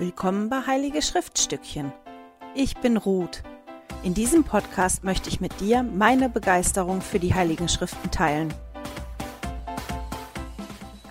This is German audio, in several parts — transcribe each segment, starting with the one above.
Willkommen bei Heilige Schriftstückchen. Ich bin Ruth. In diesem Podcast möchte ich mit dir meine Begeisterung für die Heiligen Schriften teilen.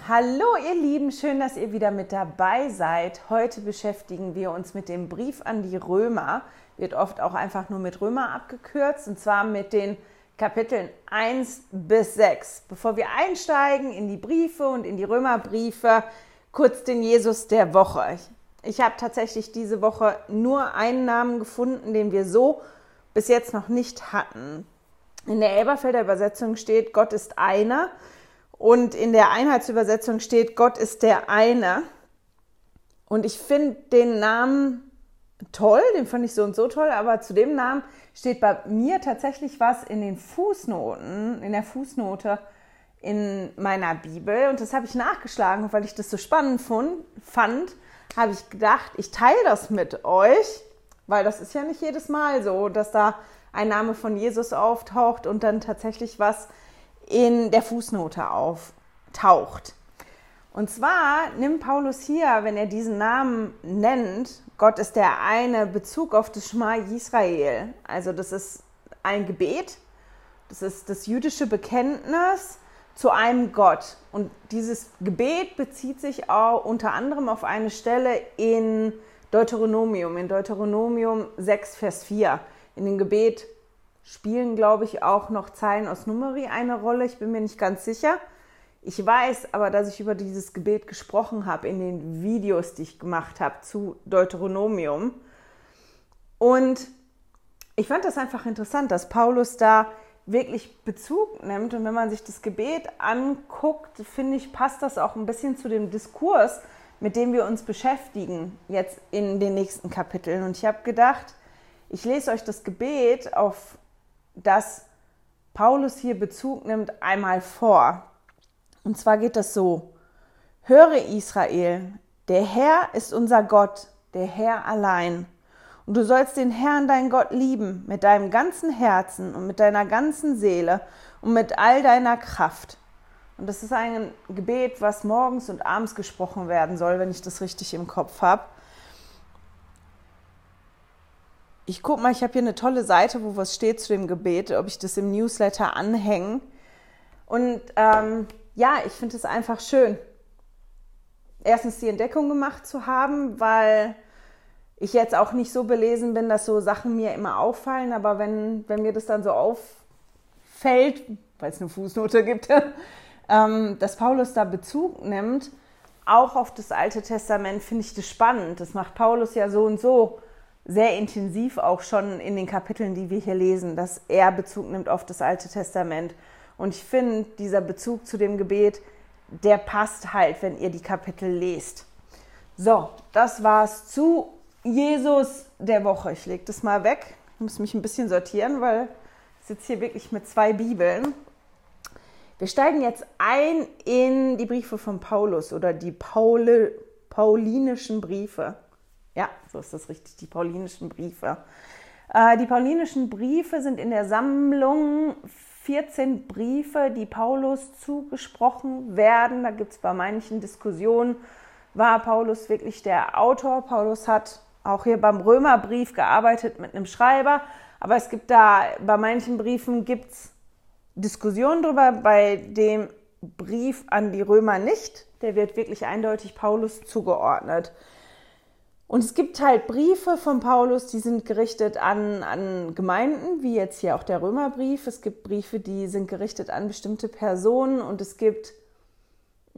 Hallo ihr Lieben, schön, dass ihr wieder mit dabei seid. Heute beschäftigen wir uns mit dem Brief an die Römer. Wird oft auch einfach nur mit Römer abgekürzt und zwar mit den Kapiteln 1 bis 6. Bevor wir einsteigen in die Briefe und in die Römerbriefe, kurz den Jesus der Woche. Ich habe tatsächlich diese Woche nur einen Namen gefunden, den wir so bis jetzt noch nicht hatten. In der Elberfelder Übersetzung steht, Gott ist einer. Und in der Einheitsübersetzung steht, Gott ist der eine. Und ich finde den Namen toll, den fand ich so und so toll, aber zu dem Namen steht bei mir tatsächlich was in den Fußnoten, in der Fußnote in meiner Bibel. Und das habe ich nachgeschlagen, weil ich das so spannend fand habe ich gedacht, ich teile das mit euch, weil das ist ja nicht jedes Mal so, dass da ein Name von Jesus auftaucht und dann tatsächlich was in der Fußnote auftaucht. Und zwar nimmt Paulus hier, wenn er diesen Namen nennt, Gott ist der eine Bezug auf das Schma Israel. Also das ist ein Gebet, das ist das jüdische Bekenntnis zu einem Gott. Und dieses Gebet bezieht sich auch unter anderem auf eine Stelle in Deuteronomium, in Deuteronomium 6, Vers 4. In dem Gebet spielen, glaube ich, auch noch Zeilen aus Numeri eine Rolle. Ich bin mir nicht ganz sicher. Ich weiß aber, dass ich über dieses Gebet gesprochen habe in den Videos, die ich gemacht habe zu Deuteronomium. Und ich fand das einfach interessant, dass Paulus da wirklich Bezug nimmt. Und wenn man sich das Gebet anguckt, finde ich, passt das auch ein bisschen zu dem Diskurs, mit dem wir uns beschäftigen, jetzt in den nächsten Kapiteln. Und ich habe gedacht, ich lese euch das Gebet, auf das Paulus hier Bezug nimmt, einmal vor. Und zwar geht das so. Höre Israel, der Herr ist unser Gott, der Herr allein. Und du sollst den Herrn, dein Gott, lieben mit deinem ganzen Herzen und mit deiner ganzen Seele und mit all deiner Kraft. Und das ist ein Gebet, was morgens und abends gesprochen werden soll, wenn ich das richtig im Kopf habe. Ich gucke mal, ich habe hier eine tolle Seite, wo was steht zu dem Gebet, ob ich das im Newsletter anhänge. Und ähm, ja, ich finde es einfach schön, erstens die Entdeckung gemacht zu haben, weil ich jetzt auch nicht so belesen bin, dass so Sachen mir immer auffallen, aber wenn, wenn mir das dann so auffällt, weil es eine Fußnote gibt, ähm, dass Paulus da Bezug nimmt, auch auf das Alte Testament, finde ich das spannend. Das macht Paulus ja so und so sehr intensiv auch schon in den Kapiteln, die wir hier lesen, dass er Bezug nimmt auf das Alte Testament. Und ich finde, dieser Bezug zu dem Gebet, der passt halt, wenn ihr die Kapitel lest. So, das war's zu Jesus der Woche. Ich lege das mal weg. Ich muss mich ein bisschen sortieren, weil ich sitze hier wirklich mit zwei Bibeln. Wir steigen jetzt ein in die Briefe von Paulus oder die Paul paulinischen Briefe. Ja, so ist das richtig, die paulinischen Briefe. Äh, die paulinischen Briefe sind in der Sammlung 14 Briefe, die Paulus zugesprochen werden. Da gibt es bei manchen Diskussionen, war Paulus wirklich der Autor. Paulus hat auch hier beim Römerbrief gearbeitet mit einem Schreiber, aber es gibt da, bei manchen Briefen gibt es Diskussionen drüber, bei dem Brief an die Römer nicht. Der wird wirklich eindeutig Paulus zugeordnet. Und es gibt halt Briefe von Paulus, die sind gerichtet an, an Gemeinden, wie jetzt hier auch der Römerbrief. Es gibt Briefe, die sind gerichtet an bestimmte Personen und es gibt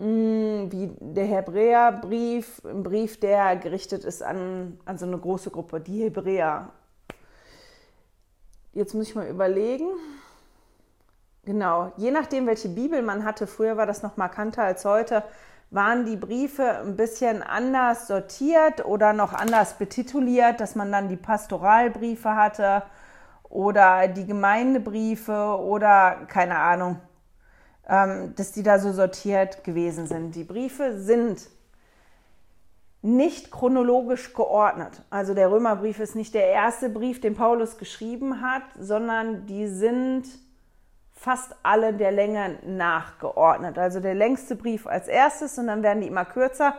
wie der Hebräerbrief, ein Brief, der gerichtet ist an, an so eine große Gruppe, die Hebräer. Jetzt muss ich mal überlegen. Genau, je nachdem, welche Bibel man hatte, früher war das noch markanter als heute, waren die Briefe ein bisschen anders sortiert oder noch anders betituliert, dass man dann die Pastoralbriefe hatte oder die Gemeindebriefe oder keine Ahnung, dass die da so sortiert gewesen sind. Die Briefe sind nicht chronologisch geordnet. Also der Römerbrief ist nicht der erste Brief, den Paulus geschrieben hat, sondern die sind fast alle der Länge nachgeordnet. Also der längste Brief als erstes und dann werden die immer kürzer,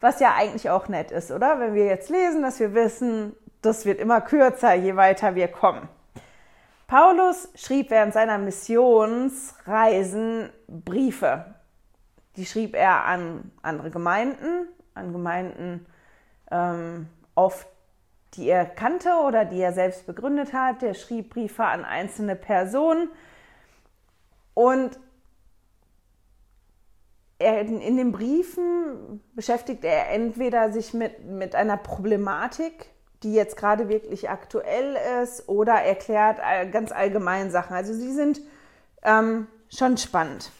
was ja eigentlich auch nett ist, oder? Wenn wir jetzt lesen, dass wir wissen, das wird immer kürzer, je weiter wir kommen. Paulus schrieb während seiner Missionsreisen Briefe. Die schrieb er an andere Gemeinden, an Gemeinden ähm, oft, die er kannte oder die er selbst begründet hat. Er schrieb Briefe an einzelne Personen. Und er, in den Briefen beschäftigt er entweder sich mit, mit einer Problematik, die jetzt gerade wirklich aktuell ist, oder erklärt ganz allgemein Sachen. Also sie sind ähm, schon spannend.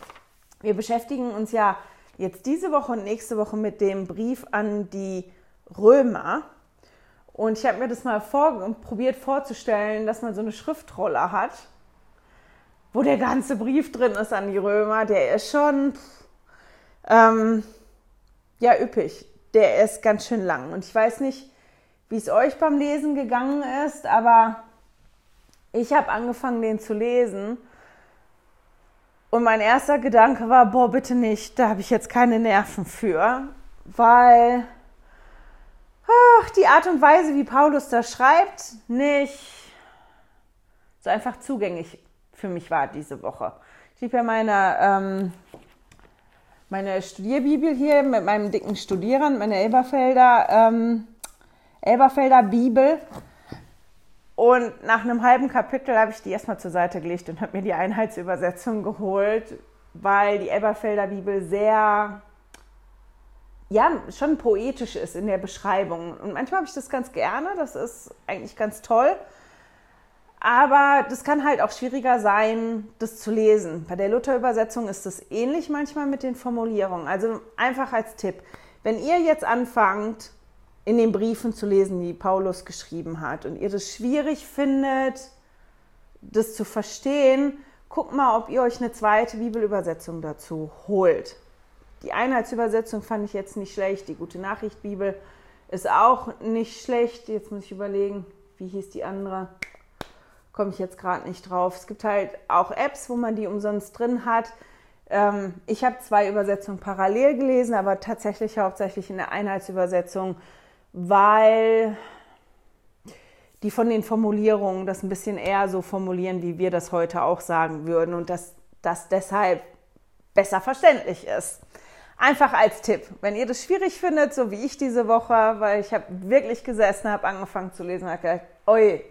Wir beschäftigen uns ja jetzt diese Woche und nächste Woche mit dem Brief an die Römer. Und ich habe mir das mal vor, probiert vorzustellen, dass man so eine Schriftrolle hat, wo der ganze Brief drin ist an die Römer. Der ist schon ähm, ja üppig. Der ist ganz schön lang. Und ich weiß nicht, wie es euch beim Lesen gegangen ist, aber ich habe angefangen, den zu lesen. Und mein erster Gedanke war, boah, bitte nicht, da habe ich jetzt keine Nerven für, weil ach, die Art und Weise, wie Paulus da schreibt, nicht so einfach zugänglich für mich war diese Woche. Ich habe ja meine, ähm, meine Studierbibel hier mit meinem dicken Studierern, meine Elberfelder, ähm, Elberfelder Bibel. Und nach einem halben Kapitel habe ich die erstmal zur Seite gelegt und habe mir die Einheitsübersetzung geholt, weil die Elberfelder Bibel sehr ja, schon poetisch ist in der Beschreibung. Und manchmal habe ich das ganz gerne, das ist eigentlich ganz toll. Aber das kann halt auch schwieriger sein, das zu lesen. Bei der Luther-Übersetzung ist das ähnlich manchmal mit den Formulierungen. Also einfach als Tipp, wenn ihr jetzt anfangt, in den Briefen zu lesen, die Paulus geschrieben hat, und ihr das schwierig findet, das zu verstehen, guckt mal, ob ihr euch eine zweite Bibelübersetzung dazu holt. Die Einheitsübersetzung fand ich jetzt nicht schlecht. Die Gute Nachricht Bibel ist auch nicht schlecht. Jetzt muss ich überlegen, wie hieß die andere? Komme ich jetzt gerade nicht drauf. Es gibt halt auch Apps, wo man die umsonst drin hat. Ähm, ich habe zwei Übersetzungen parallel gelesen, aber tatsächlich hauptsächlich in der Einheitsübersetzung, weil die von den Formulierungen das ein bisschen eher so formulieren, wie wir das heute auch sagen würden und dass das deshalb besser verständlich ist. Einfach als Tipp, wenn ihr das schwierig findet, so wie ich diese Woche, weil ich habe wirklich gesessen, habe angefangen zu lesen habe gedacht, oi,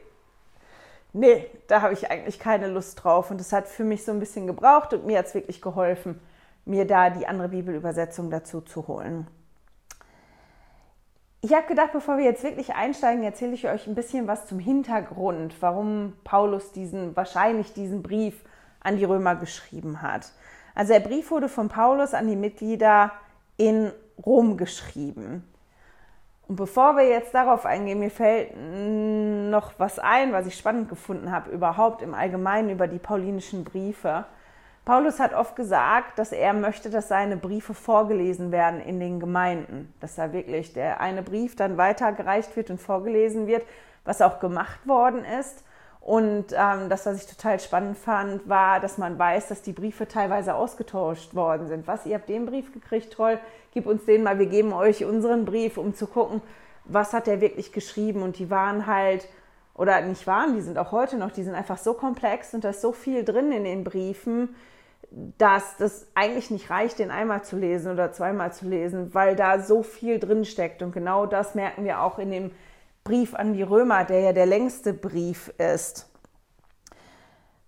nee, da habe ich eigentlich keine Lust drauf. Und das hat für mich so ein bisschen gebraucht und mir hat es wirklich geholfen, mir da die andere Bibelübersetzung dazu zu holen. Ich habe gedacht, bevor wir jetzt wirklich einsteigen, erzähle ich euch ein bisschen was zum Hintergrund, warum Paulus diesen, wahrscheinlich diesen Brief an die Römer geschrieben hat. Also der Brief wurde von Paulus an die Mitglieder in Rom geschrieben. Und bevor wir jetzt darauf eingehen, mir fällt noch was ein, was ich spannend gefunden habe, überhaupt im Allgemeinen über die paulinischen Briefe. Paulus hat oft gesagt, dass er möchte, dass seine Briefe vorgelesen werden in den Gemeinden. Dass da wirklich der eine Brief dann weitergereicht wird und vorgelesen wird, was auch gemacht worden ist. Und ähm, das, was ich total spannend fand, war, dass man weiß, dass die Briefe teilweise ausgetauscht worden sind. Was, ihr habt den Brief gekriegt, toll, gib uns den mal, wir geben euch unseren Brief, um zu gucken, was hat der wirklich geschrieben. Und die waren halt, oder nicht waren, die sind auch heute noch, die sind einfach so komplex und da ist so viel drin in den Briefen, dass das eigentlich nicht reicht, den einmal zu lesen oder zweimal zu lesen, weil da so viel drin steckt. Und genau das merken wir auch in dem Brief an die Römer, der ja der längste Brief ist.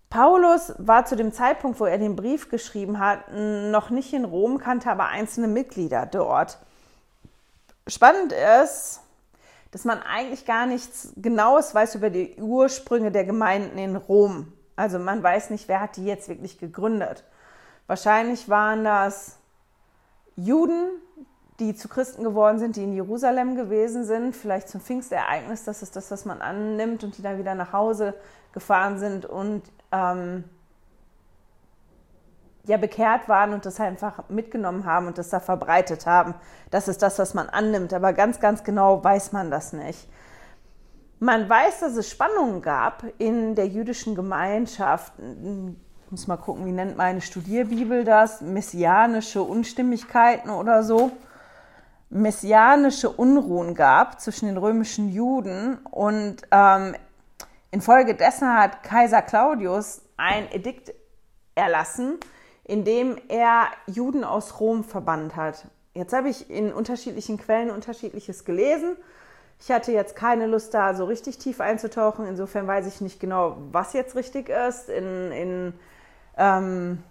Paulus war zu dem Zeitpunkt, wo er den Brief geschrieben hat, noch nicht in Rom, kannte aber einzelne Mitglieder dort. Spannend ist, dass man eigentlich gar nichts Genaues weiß über die Ursprünge der Gemeinden in Rom. Also man weiß nicht, wer hat die jetzt wirklich gegründet. Wahrscheinlich waren das Juden, die zu Christen geworden sind, die in Jerusalem gewesen sind, vielleicht zum Pfingstereignis, das ist das, was man annimmt, und die dann wieder nach Hause gefahren sind und ähm, ja bekehrt waren und das einfach mitgenommen haben und das da verbreitet haben. Das ist das, was man annimmt, aber ganz, ganz genau weiß man das nicht. Man weiß, dass es Spannungen gab in der jüdischen Gemeinschaft. Ich muss mal gucken, wie nennt meine Studierbibel das? Messianische Unstimmigkeiten oder so. messianische Unruhen gab zwischen den römischen Juden und ähm, infolgedessen hat Kaiser Claudius ein Edikt erlassen, in dem er Juden aus Rom verbannt hat. Jetzt habe ich in unterschiedlichen Quellen unterschiedliches gelesen. Ich hatte jetzt keine Lust, da so richtig tief einzutauchen. Insofern weiß ich nicht genau, was jetzt richtig ist. In, in ähm,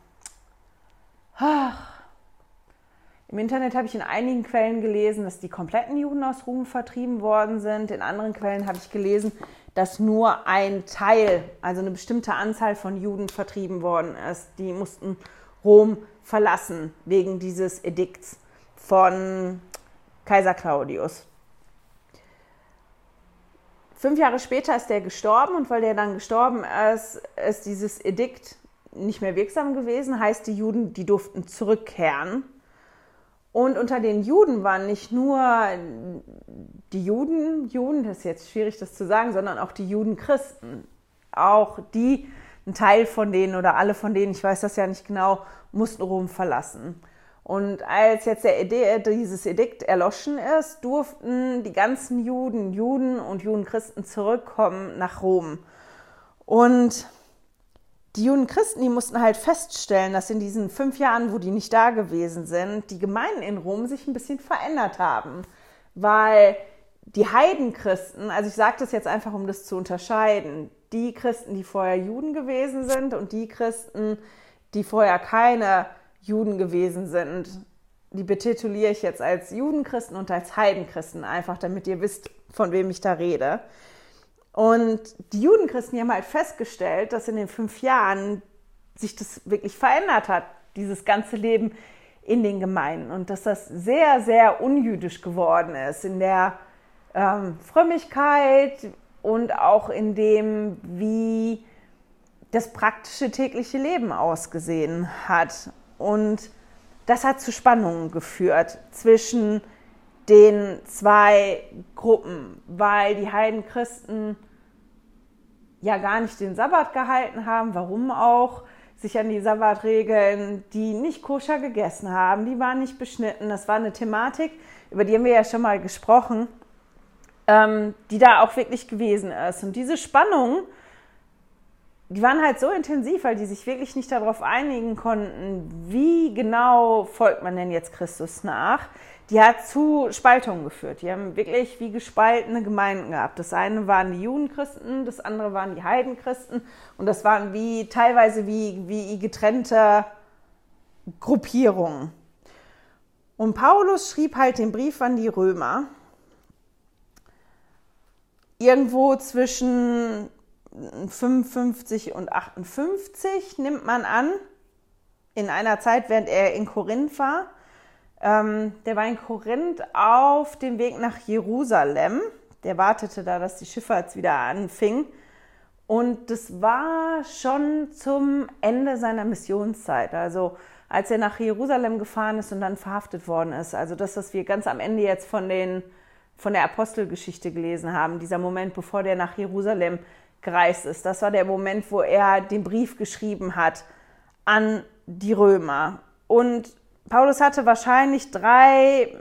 ach, im Internet habe ich in einigen Quellen gelesen, dass die kompletten Juden aus Rom vertrieben worden sind. In anderen Quellen habe ich gelesen, dass nur ein Teil, also eine bestimmte Anzahl von Juden vertrieben worden ist. Die mussten Rom verlassen wegen dieses Edikts von Kaiser Claudius. Fünf Jahre später ist er gestorben und weil der dann gestorben ist, ist dieses Edikt nicht mehr wirksam gewesen. Heißt, die Juden, die durften zurückkehren und unter den Juden waren nicht nur die Juden, Juden, das ist jetzt schwierig das zu sagen, sondern auch die Juden-Christen. Auch die, ein Teil von denen oder alle von denen, ich weiß das ja nicht genau, mussten Rom verlassen. Und als jetzt der Ede dieses Edikt erloschen ist, durften die ganzen Juden, Juden und Judenchristen zurückkommen nach Rom. Und die jungen Christen, die mussten halt feststellen, dass in diesen fünf Jahren, wo die nicht da gewesen sind, die Gemeinden in Rom sich ein bisschen verändert haben. Weil die Heidenchristen, also ich sage das jetzt einfach, um das zu unterscheiden, die Christen, die vorher Juden gewesen sind und die Christen, die vorher keine Juden gewesen sind, die betituliere ich jetzt als Judenchristen und als Heidenchristen, einfach damit ihr wisst, von wem ich da rede. Und die Judenchristen haben halt festgestellt, dass in den fünf Jahren sich das wirklich verändert hat, dieses ganze Leben in den Gemeinden und dass das sehr, sehr unjüdisch geworden ist in der ähm, Frömmigkeit und auch in dem, wie das praktische tägliche Leben ausgesehen hat. Und das hat zu Spannungen geführt zwischen den zwei Gruppen, weil die Heidenchristen ja gar nicht den Sabbat gehalten haben, warum auch, sich an die Sabbatregeln, die nicht koscher gegessen haben, die waren nicht beschnitten. Das war eine Thematik, über die haben wir ja schon mal gesprochen, ähm, die da auch wirklich gewesen ist. Und diese Spannung, die waren halt so intensiv, weil die sich wirklich nicht darauf einigen konnten, wie genau folgt man denn jetzt Christus nach die hat zu Spaltungen geführt. Die haben wirklich wie gespaltene Gemeinden gehabt. Das eine waren die Judenchristen, das andere waren die Heidenchristen und das waren wie teilweise wie, wie getrennte Gruppierungen. Und Paulus schrieb halt den Brief an die Römer. Irgendwo zwischen 55 und 58 nimmt man an, in einer Zeit, während er in Korinth war. Ähm, der war in Korinth auf dem Weg nach Jerusalem. Der wartete da, dass die Schifffahrt wieder anfing. Und das war schon zum Ende seiner Missionszeit. Also als er nach Jerusalem gefahren ist und dann verhaftet worden ist. Also das, was wir ganz am Ende jetzt von, den, von der Apostelgeschichte gelesen haben, dieser Moment, bevor der nach Jerusalem gereist ist. Das war der Moment, wo er den Brief geschrieben hat an die Römer. Und Paulus hatte wahrscheinlich drei,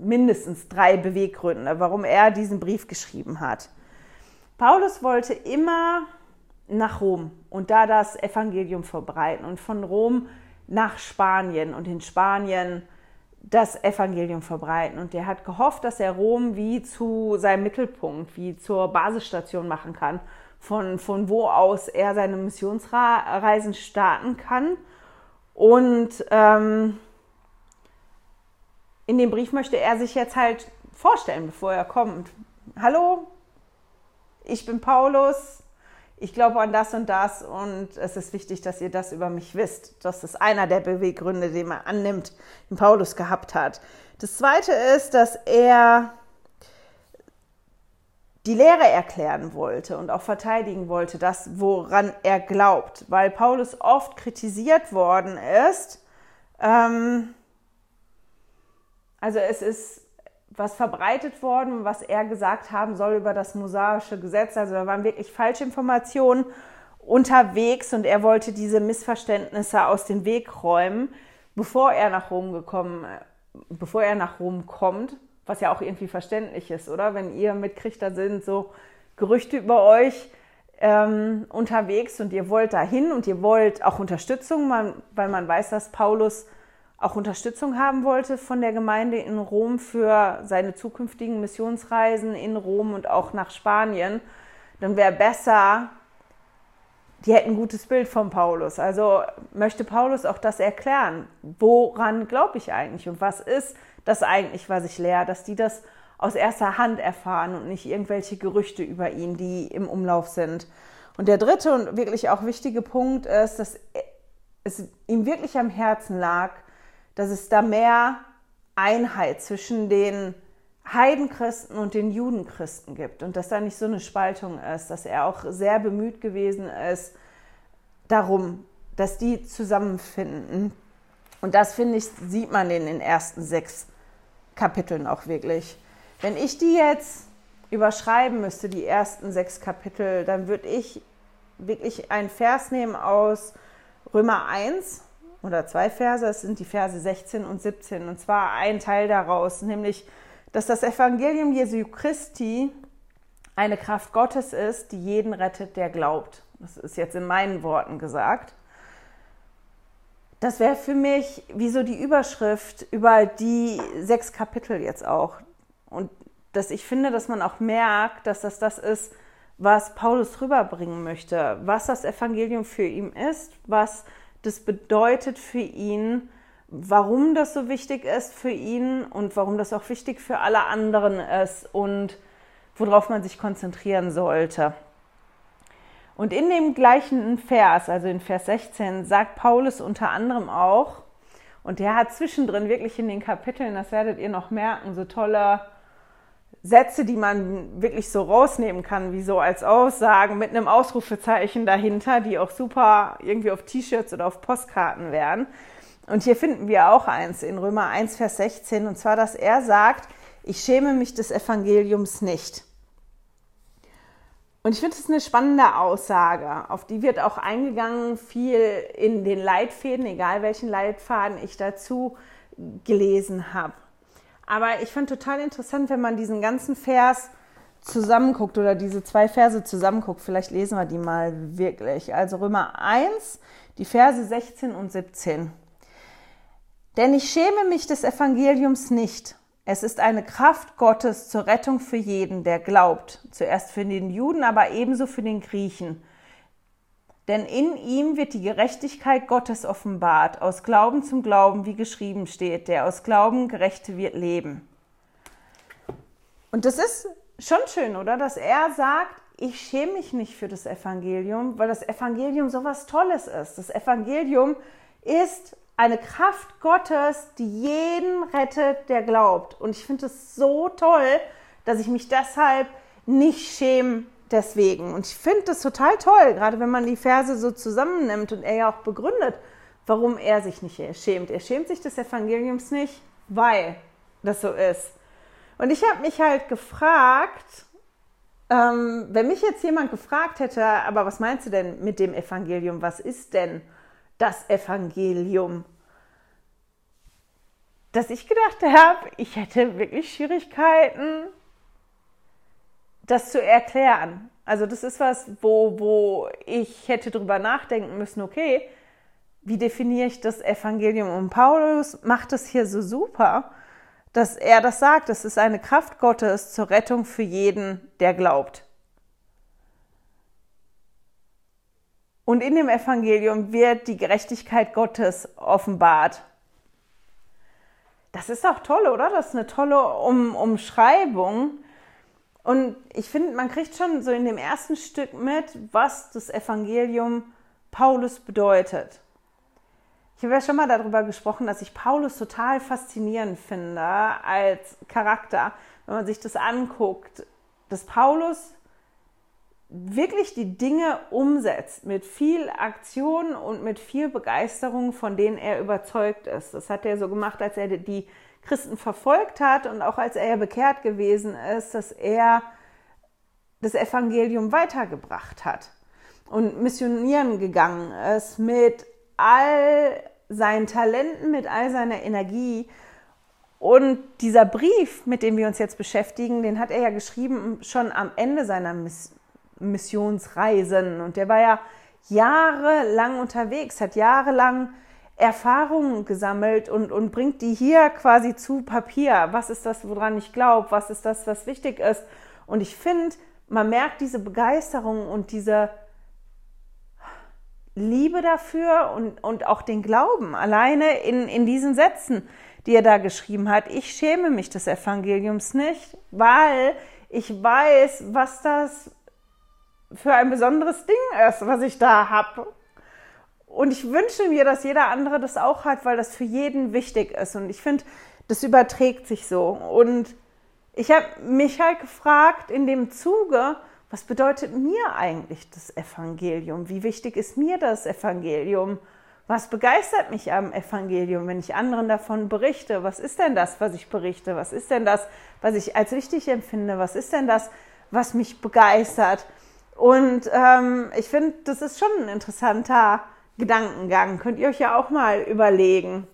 mindestens drei Beweggründe, warum er diesen Brief geschrieben hat. Paulus wollte immer nach Rom und da das Evangelium verbreiten und von Rom nach Spanien und in Spanien das Evangelium verbreiten. Und er hat gehofft, dass er Rom wie zu seinem Mittelpunkt, wie zur Basisstation machen kann, von, von wo aus er seine Missionsreisen starten kann. Und ähm, in dem Brief möchte er sich jetzt halt vorstellen, bevor er kommt. Hallo, ich bin Paulus, ich glaube an das und das und es ist wichtig, dass ihr das über mich wisst. Das ist einer der Beweggründe, den man annimmt, den Paulus gehabt hat. Das zweite ist, dass er die Lehre erklären wollte und auch verteidigen wollte, das, woran er glaubt, weil Paulus oft kritisiert worden ist. Ähm, also es ist was verbreitet worden, was er gesagt haben soll über das mosaische Gesetz. Also da waren wirklich falsche Informationen unterwegs und er wollte diese Missverständnisse aus dem Weg räumen, bevor er nach Rom gekommen bevor er nach Rom kommt, was ja auch irgendwie verständlich ist, oder? Wenn ihr mitkriegt, da sind so Gerüchte über euch ähm, unterwegs und ihr wollt dahin und ihr wollt auch Unterstützung, weil man weiß, dass Paulus auch Unterstützung haben wollte von der Gemeinde in Rom für seine zukünftigen Missionsreisen in Rom und auch nach Spanien, dann wäre besser, die hätten ein gutes Bild von Paulus. Also möchte Paulus auch das erklären. Woran glaube ich eigentlich und was ist das eigentlich, was ich lehre, dass die das aus erster Hand erfahren und nicht irgendwelche Gerüchte über ihn, die im Umlauf sind. Und der dritte und wirklich auch wichtige Punkt ist, dass es ihm wirklich am Herzen lag, dass es da mehr Einheit zwischen den Heidenchristen und den Judenchristen gibt und dass da nicht so eine Spaltung ist, dass er auch sehr bemüht gewesen ist darum, dass die zusammenfinden. Und das, finde ich, sieht man in den ersten sechs Kapiteln auch wirklich. Wenn ich die jetzt überschreiben müsste, die ersten sechs Kapitel, dann würde ich wirklich einen Vers nehmen aus Römer 1 oder zwei Verse, es sind die Verse 16 und 17. Und zwar ein Teil daraus, nämlich, dass das Evangelium Jesu Christi eine Kraft Gottes ist, die jeden rettet, der glaubt. Das ist jetzt in meinen Worten gesagt. Das wäre für mich wie so die Überschrift über die sechs Kapitel jetzt auch. Und dass ich finde, dass man auch merkt, dass das das ist, was Paulus rüberbringen möchte, was das Evangelium für ihn ist, was das bedeutet für ihn, warum das so wichtig ist für ihn und warum das auch wichtig für alle anderen ist und worauf man sich konzentrieren sollte. Und in dem gleichen Vers, also in Vers 16, sagt Paulus unter anderem auch, und der hat zwischendrin wirklich in den Kapiteln, das werdet ihr noch merken, so tolle Sätze, die man wirklich so rausnehmen kann, wie so als Aussagen mit einem Ausrufezeichen dahinter, die auch super irgendwie auf T-Shirts oder auf Postkarten wären. Und hier finden wir auch eins in Römer 1, Vers 16, und zwar, dass er sagt, ich schäme mich des Evangeliums nicht. Und ich finde es eine spannende Aussage. Auf die wird auch eingegangen, viel in den Leitfäden, egal welchen Leitfaden ich dazu gelesen habe. Aber ich fand total interessant, wenn man diesen ganzen Vers zusammenguckt oder diese zwei Verse zusammenguckt. Vielleicht lesen wir die mal wirklich. Also Römer 1, die Verse 16 und 17. Denn ich schäme mich des Evangeliums nicht es ist eine Kraft Gottes zur Rettung für jeden, der glaubt. Zuerst für den Juden, aber ebenso für den Griechen. Denn in ihm wird die Gerechtigkeit Gottes offenbart, aus Glauben zum Glauben, wie geschrieben steht, der aus Glauben Gerechte wird leben. Und das ist schon schön, oder? Dass er sagt, ich schäme mich nicht für das Evangelium, weil das Evangelium so was Tolles ist. Das Evangelium ist eine Kraft Gottes, die jeden rettet, der glaubt. Und ich finde es so toll, dass ich mich deshalb nicht schäme deswegen. Und ich finde es total toll, gerade wenn man die Verse so zusammennimmt und er ja auch begründet, warum er sich nicht schämt. Er schämt sich des Evangeliums nicht, weil das so ist. Und ich habe mich halt gefragt, ähm, wenn mich jetzt jemand gefragt hätte, aber was meinst du denn mit dem Evangelium? Was ist denn das Evangelium. Dass ich gedacht habe, ich hätte wirklich Schwierigkeiten, das zu erklären. Also das ist was, wo, wo ich hätte drüber nachdenken müssen, okay, wie definiere ich das Evangelium? Und Paulus macht es hier so super, dass er das sagt, es ist eine Kraft Gottes zur Rettung für jeden, der glaubt. Und in dem Evangelium wird die Gerechtigkeit Gottes offenbart. Das ist doch toll, oder? Das ist eine tolle um Umschreibung. Und ich finde, man kriegt schon so in dem ersten Stück mit, was das Evangelium Paulus bedeutet. Ich habe ja schon mal darüber gesprochen, dass ich Paulus total faszinierend finde als Charakter, wenn man sich das anguckt, dass Paulus wirklich die Dinge umsetzt mit viel Aktion und mit viel Begeisterung, von denen er überzeugt ist. Das hat er so gemacht, als er die Christen verfolgt hat und auch als er bekehrt gewesen ist, dass er das Evangelium weitergebracht hat und missionieren gegangen ist mit all seinen Talenten, mit all seiner Energie Und dieser Brief, mit dem wir uns jetzt beschäftigen, den hat er ja geschrieben schon am Ende seiner Miss Missionsreisen. Und der war ja jahrelang unterwegs, hat jahrelang Erfahrungen gesammelt und, und bringt die hier quasi zu Papier. Was ist das, woran ich glaube? Was ist das, was wichtig ist? Und ich finde, man merkt diese Begeisterung und diese Liebe dafür und, und auch den Glauben alleine in, in diesen Sätzen, die er da geschrieben hat. Ich schäme mich des Evangeliums nicht, weil ich weiß, was das für ein besonderes Ding ist, was ich da habe. Und ich wünsche mir, dass jeder andere das auch hat, weil das für jeden wichtig ist. Und ich finde, das überträgt sich so. Und ich habe mich halt gefragt in dem Zuge, was bedeutet mir eigentlich das Evangelium? Wie wichtig ist mir das Evangelium? Was begeistert mich am Evangelium, wenn ich anderen davon berichte? Was ist denn das, was ich berichte? Was ist denn das, was ich als wichtig empfinde? Was ist denn das, was mich begeistert? Und ähm, ich finde, das ist schon ein interessanter Gedankengang. Könnt ihr euch ja auch mal überlegen,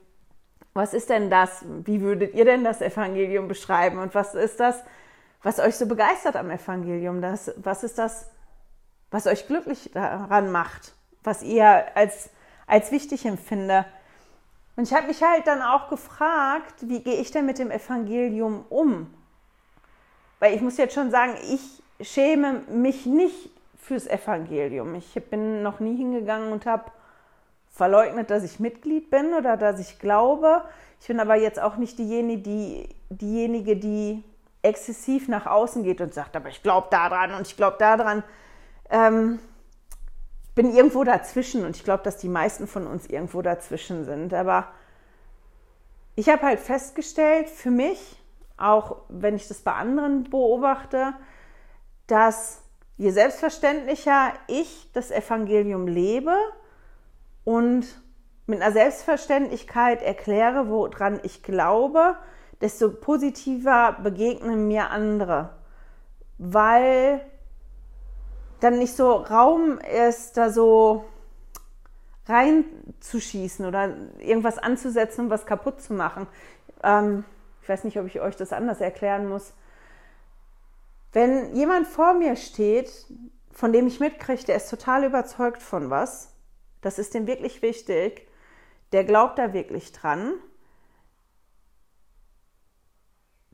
was ist denn das? Wie würdet ihr denn das Evangelium beschreiben? Und was ist das, was euch so begeistert am Evangelium? Das, was ist das, was euch glücklich daran macht? Was ihr als, als wichtig empfindet? Und ich habe mich halt dann auch gefragt, wie gehe ich denn mit dem Evangelium um? Weil ich muss jetzt schon sagen, ich schäme mich nicht fürs Evangelium. Ich bin noch nie hingegangen und habe verleugnet, dass ich Mitglied bin oder dass ich glaube. Ich bin aber jetzt auch nicht diejenige, die, diejenige, die exzessiv nach außen geht und sagt, aber ich glaube daran und ich glaube daran. Ähm, bin irgendwo dazwischen und ich glaube, dass die meisten von uns irgendwo dazwischen sind. Aber ich habe halt festgestellt, für mich, auch wenn ich das bei anderen beobachte, dass je selbstverständlicher ich das Evangelium lebe und mit einer Selbstverständlichkeit erkläre, woran ich glaube, desto positiver begegnen mir andere. Weil dann nicht so Raum ist, da so reinzuschießen oder irgendwas anzusetzen, um was kaputt zu machen. Ähm, ich weiß nicht, ob ich euch das anders erklären muss. Wenn jemand vor mir steht, von dem ich mitkriege, der ist total überzeugt von was, das ist dem wirklich wichtig, der glaubt da wirklich dran,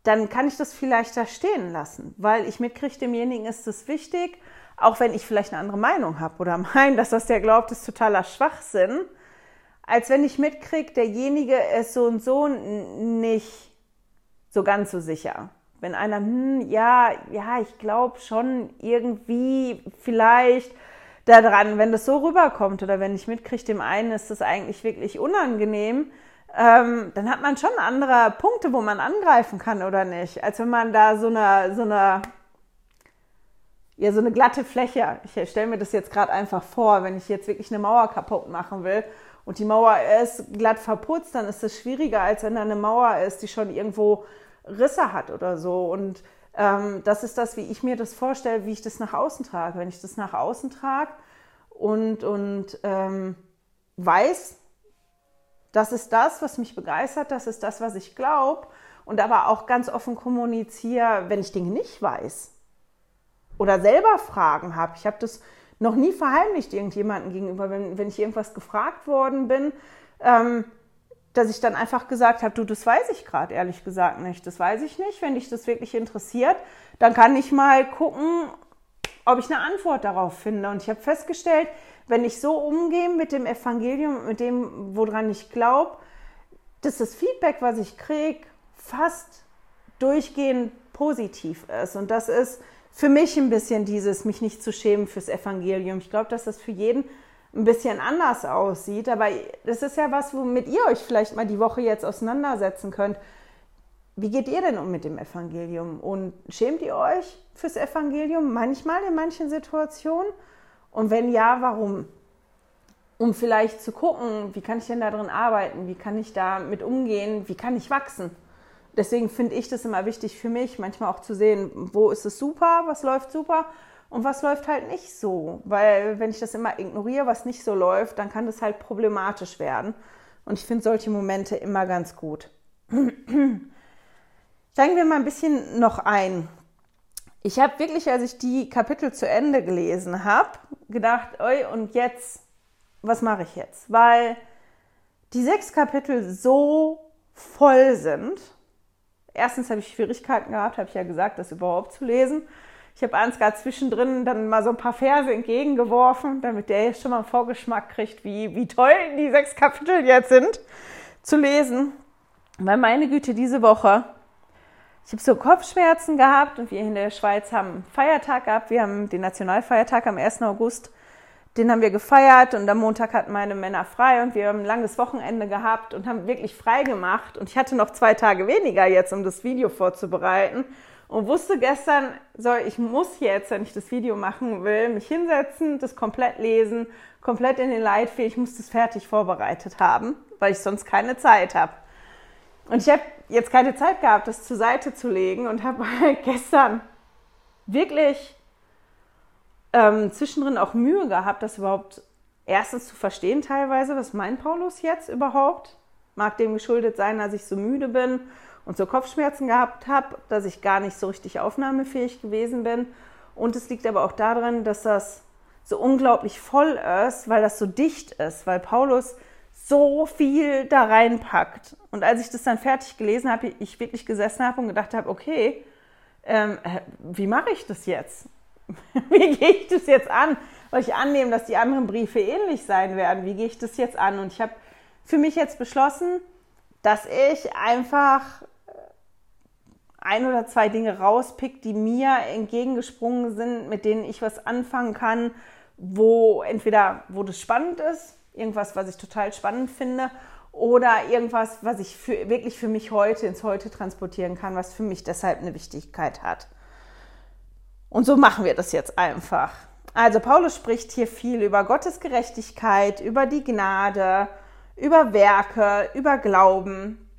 dann kann ich das vielleicht da stehen lassen, weil ich mitkriege, demjenigen ist es wichtig, auch wenn ich vielleicht eine andere Meinung habe oder meine, dass das der glaubt, ist totaler Schwachsinn, als wenn ich mitkriege, derjenige ist so und so nicht so ganz so sicher. Wenn einer, hm, ja, ja, ich glaube schon irgendwie vielleicht daran, wenn das so rüberkommt oder wenn ich mitkriege, dem einen ist das eigentlich wirklich unangenehm, ähm, dann hat man schon andere Punkte, wo man angreifen kann oder nicht, als wenn man da so eine, so eine, ja, so eine glatte Fläche, ich stelle mir das jetzt gerade einfach vor, wenn ich jetzt wirklich eine Mauer kaputt machen will und die Mauer ist glatt verputzt, dann ist es schwieriger, als wenn da eine Mauer ist, die schon irgendwo Risse hat oder so. Und ähm, das ist das, wie ich mir das vorstelle, wie ich das nach außen trage. Wenn ich das nach außen trage und, und ähm, weiß, das ist das, was mich begeistert, das ist das, was ich glaube und aber auch ganz offen kommuniziere, wenn ich Dinge nicht weiß oder selber Fragen habe. Ich habe das noch nie verheimlicht irgendjemandem gegenüber, wenn, wenn ich irgendwas gefragt worden bin. Ähm, dass ich dann einfach gesagt habe, du, das weiß ich gerade ehrlich gesagt nicht. Das weiß ich nicht. Wenn dich das wirklich interessiert, dann kann ich mal gucken, ob ich eine Antwort darauf finde. Und ich habe festgestellt, wenn ich so umgehe mit dem Evangelium, mit dem, woran ich glaube, dass das Feedback, was ich kriege, fast durchgehend positiv ist. Und das ist für mich ein bisschen dieses, mich nicht zu schämen fürs Evangelium. Ich glaube, dass das für jeden ein bisschen anders aussieht. Aber das ist ja was, womit ihr euch vielleicht mal die Woche jetzt auseinandersetzen könnt. Wie geht ihr denn um mit dem Evangelium? Und schämt ihr euch fürs Evangelium manchmal in manchen Situationen? Und wenn ja, warum? Um vielleicht zu gucken, wie kann ich denn da drin arbeiten? Wie kann ich da mit umgehen? Wie kann ich wachsen? Deswegen finde ich das immer wichtig für mich, manchmal auch zu sehen, wo ist es super, was läuft super und was läuft halt nicht so. Weil wenn ich das immer ignoriere, was nicht so läuft, dann kann das halt problematisch werden. Und ich finde solche Momente immer ganz gut. steigen wir mal ein bisschen noch ein. Ich habe wirklich, als ich die Kapitel zu Ende gelesen habe, gedacht, oi, und jetzt, was mache ich jetzt? Weil die sechs Kapitel so voll sind. Erstens habe ich Schwierigkeiten gehabt, habe ich ja gesagt, das überhaupt zu lesen. Ich habe Ansgar zwischendrin dann mal so ein paar Verse entgegengeworfen, damit der jetzt schon mal einen Vorgeschmack kriegt, wie, wie toll die sechs Kapitel jetzt sind zu lesen. Weil meine Güte, diese Woche, ich habe so Kopfschmerzen gehabt und wir in der Schweiz haben Feiertag gehabt. Wir haben den Nationalfeiertag am 1. August. Den haben wir gefeiert und am Montag hatten meine Männer frei und wir haben ein langes Wochenende gehabt und haben wirklich frei gemacht. Und ich hatte noch zwei Tage weniger jetzt, um das Video vorzubereiten und wusste gestern, so, ich muss jetzt, wenn ich das Video machen will, mich hinsetzen, das komplett lesen, komplett in den Leitfähig, ich muss das fertig vorbereitet haben, weil ich sonst keine Zeit habe. Und ich habe jetzt keine Zeit gehabt, das zur Seite zu legen und habe gestern wirklich ähm, zwischendrin auch Mühe gehabt, das überhaupt erstens zu verstehen teilweise, was meint Paulus jetzt überhaupt? Mag dem geschuldet sein, dass ich so müde bin und so Kopfschmerzen gehabt habe, dass ich gar nicht so richtig aufnahmefähig gewesen bin. Und es liegt aber auch daran, dass das so unglaublich voll ist, weil das so dicht ist, weil Paulus so viel da reinpackt. Und als ich das dann fertig gelesen habe, ich wirklich gesessen habe und gedacht habe, okay, ähm, äh, wie mache ich das jetzt? wie gehe ich das jetzt an? Weil ich annehme, dass die anderen Briefe ähnlich sein werden. Wie gehe ich das jetzt an? Und ich habe für mich jetzt beschlossen, dass ich einfach ein oder zwei Dinge rauspickt, die mir entgegengesprungen sind, mit denen ich was anfangen kann, wo entweder, wo das spannend ist, irgendwas, was ich total spannend finde, oder irgendwas, was ich für, wirklich für mich heute ins Heute transportieren kann, was für mich deshalb eine Wichtigkeit hat. Und so machen wir das jetzt einfach. Also Paulus spricht hier viel über Gottes Gerechtigkeit, über die Gnade, über Werke, über Glauben.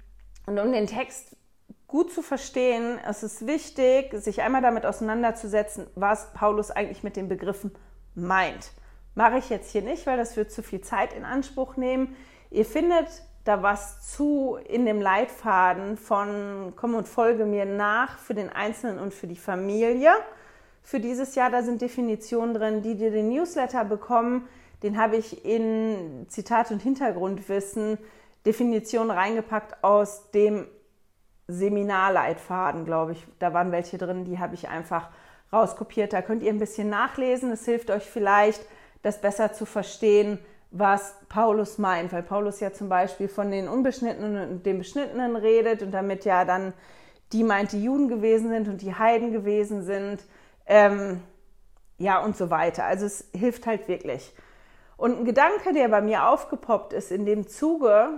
Und um den Text gut zu verstehen, es ist wichtig, sich einmal damit auseinanderzusetzen, was Paulus eigentlich mit den Begriffen meint. Mache ich jetzt hier nicht, weil das wird zu viel Zeit in Anspruch nehmen. Ihr findet da was zu in dem Leitfaden von Komm und folge mir nach für den Einzelnen und für die Familie. Für dieses Jahr, da sind Definitionen drin, die dir den Newsletter bekommen. Den habe ich in Zitat und Hintergrundwissen Definitionen reingepackt aus dem Seminarleitfaden, glaube ich. Da waren welche drin, die habe ich einfach rauskopiert. Da könnt ihr ein bisschen nachlesen. Es hilft euch vielleicht, das besser zu verstehen, was Paulus meint, weil Paulus ja zum Beispiel von den Unbeschnittenen und den Beschnittenen redet und damit ja dann die meint, die Juden gewesen sind und die Heiden gewesen sind, ähm, ja und so weiter. Also es hilft halt wirklich. Und ein Gedanke, der bei mir aufgepoppt ist in dem Zuge,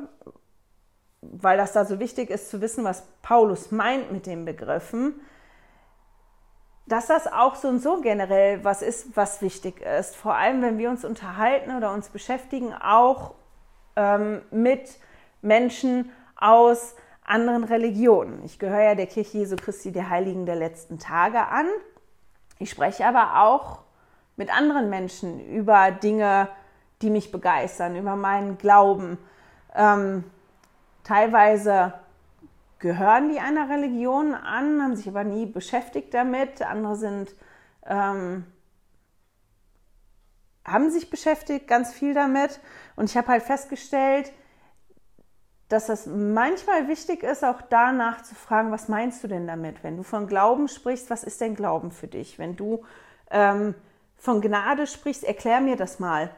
weil das da so wichtig ist zu wissen, was Paulus meint mit den Begriffen, dass das auch so und so generell was ist, was wichtig ist. Vor allem, wenn wir uns unterhalten oder uns beschäftigen, auch ähm, mit Menschen aus anderen Religionen. Ich gehöre ja der Kirche Jesu Christi der Heiligen der letzten Tage an. Ich spreche aber auch mit anderen Menschen über Dinge, die mich begeistern, über meinen Glauben. Ähm, Teilweise gehören die einer Religion an, haben sich aber nie beschäftigt damit. Andere sind, ähm, haben sich beschäftigt, ganz viel damit. Und ich habe halt festgestellt, dass es manchmal wichtig ist, auch danach zu fragen, was meinst du denn damit? Wenn du von Glauben sprichst, was ist denn Glauben für dich? Wenn du ähm, von Gnade sprichst, erklär mir das mal.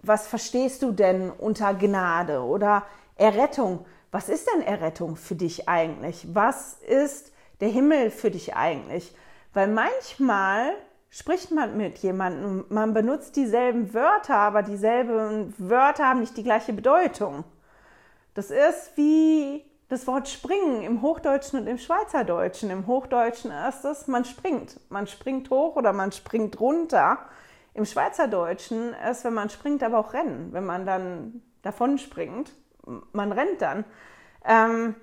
Was verstehst du denn unter Gnade oder Errettung? Was ist denn Errettung für dich eigentlich? Was ist der Himmel für dich eigentlich? Weil manchmal spricht man mit jemandem, man benutzt dieselben Wörter, aber dieselben Wörter haben nicht die gleiche Bedeutung. Das ist wie das Wort springen im Hochdeutschen und im Schweizerdeutschen. Im Hochdeutschen ist es, man springt. Man springt hoch oder man springt runter. Im Schweizerdeutschen ist, wenn man springt, aber auch rennen. Wenn man dann davon springt, man rennt dann. Ähm,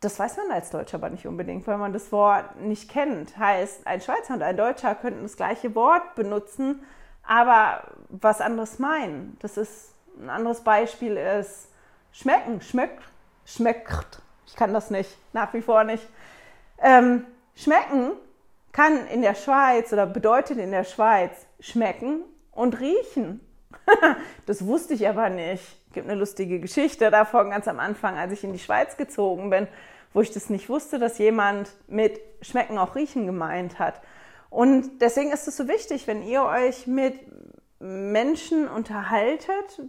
das weiß man als Deutscher aber nicht unbedingt, weil man das Wort nicht kennt. Heißt, ein Schweizer und ein Deutscher könnten das gleiche Wort benutzen, aber was anderes meinen. Das ist ein anderes Beispiel ist schmecken, schmeckt, schmeckt. Ich kann das nicht, nach wie vor nicht. Ähm, schmecken kann in der Schweiz oder bedeutet in der Schweiz schmecken und riechen. das wusste ich aber nicht. Es gibt eine lustige Geschichte davon ganz am Anfang, als ich in die Schweiz gezogen bin, wo ich das nicht wusste, dass jemand mit schmecken auch riechen gemeint hat. Und deswegen ist es so wichtig, wenn ihr euch mit Menschen unterhaltet